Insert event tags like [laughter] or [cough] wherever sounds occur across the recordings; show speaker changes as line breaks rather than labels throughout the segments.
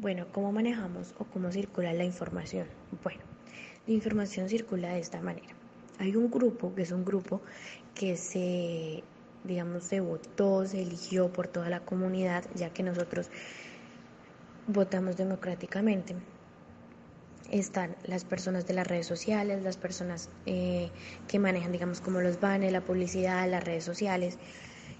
Bueno, ¿cómo manejamos o cómo circula la información? Bueno, la información circula de esta manera. Hay un grupo, que es un grupo que se, digamos, se votó, se eligió por toda la comunidad, ya que nosotros votamos democráticamente. Están las personas de las redes sociales, las personas eh, que manejan, digamos, como los banners, la publicidad, las redes sociales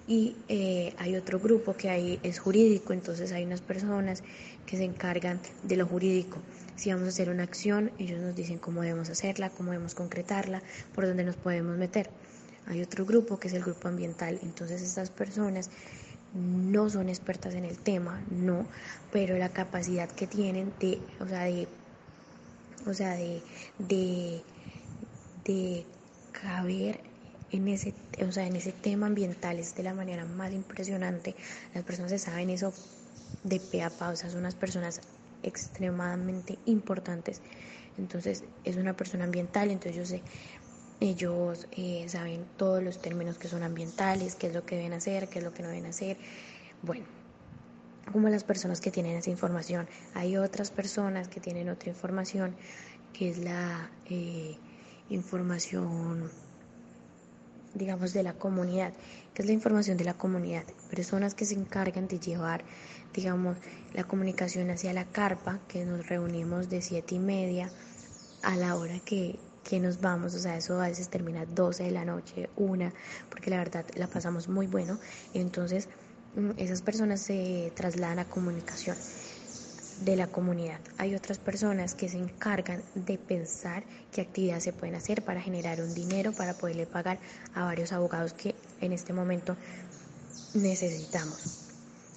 y eh, hay otro grupo que ahí es jurídico, entonces hay unas personas que se encargan de lo jurídico. Si vamos a hacer una acción, ellos nos dicen cómo debemos hacerla, cómo debemos concretarla, por dónde nos podemos meter. Hay otro grupo que es el grupo ambiental, entonces estas personas no son expertas en el tema, no, pero la capacidad que tienen de, o sea, de, o sea, de, de, de caber en ese, o sea, en ese tema ambiental es de la manera más impresionante. Las personas se saben eso de pe a pa, o sea, son unas personas extremadamente importantes. Entonces, es una persona ambiental, entonces yo sé, ellos eh, saben todos los términos que son ambientales, qué es lo que deben hacer, qué es lo que no deben hacer. Bueno, como las personas que tienen esa información. Hay otras personas que tienen otra información, que es la eh, información digamos, de la comunidad, que es la información de la comunidad, personas que se encargan de llevar, digamos, la comunicación hacia la carpa, que nos reunimos de siete y media a la hora que, que nos vamos, o sea, eso a veces termina 12 de la noche, una, porque la verdad la pasamos muy bueno, entonces mm, esas personas se trasladan a comunicación de la comunidad. Hay otras personas que se encargan de pensar qué actividades se pueden hacer para generar un dinero para poderle pagar a varios abogados que en este momento necesitamos.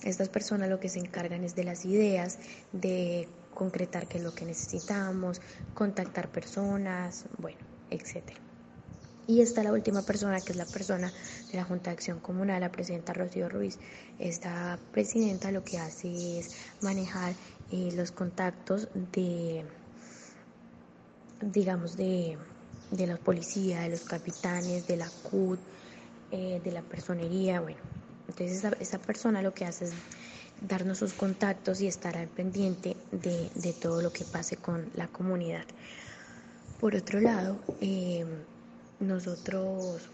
Estas personas lo que se encargan es de las ideas, de concretar qué es lo que necesitamos, contactar personas, bueno, etcétera. Y está la última persona, que es la persona de la Junta de Acción Comunal, la presidenta Rocío Ruiz. Esta presidenta lo que hace es manejar eh, los contactos de, digamos, de, de la policía, de los capitanes, de la CUT, eh, de la personería, bueno. Entonces esa, esa, persona lo que hace es darnos sus contactos y estar al pendiente de, de todo lo que pase con la comunidad. Por otro lado, eh, nosotros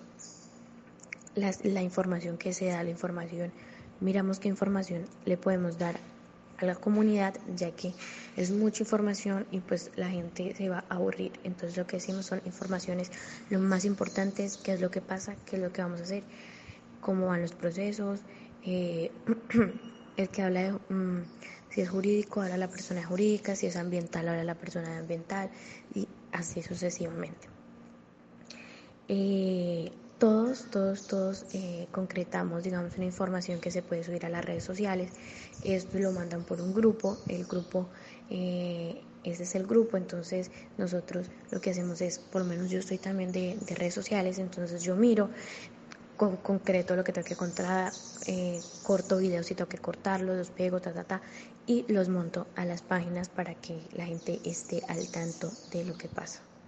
la, la información que se da, la información, miramos qué información le podemos dar a la comunidad, ya que es mucha información y pues la gente se va a aburrir. Entonces lo que decimos son informaciones lo más importantes, qué es lo que pasa, qué es lo que vamos a hacer, cómo van los procesos, eh, [clears throat] el que habla de mm, si es jurídico, habla la persona jurídica, si es ambiental, habla la persona ambiental y así sucesivamente. Eh, todos, todos, todos eh, concretamos, digamos, una información que se puede subir a las redes sociales. Esto lo mandan por un grupo, el grupo, eh, ese es el grupo, entonces nosotros lo que hacemos es, por lo menos yo estoy también de, redes sociales, entonces yo miro con concreto lo que tengo que contar, corto videos si tengo que cortarlos, los pego, ta, ta, ta, y los monto a las páginas para que la gente esté al tanto de lo que pasa.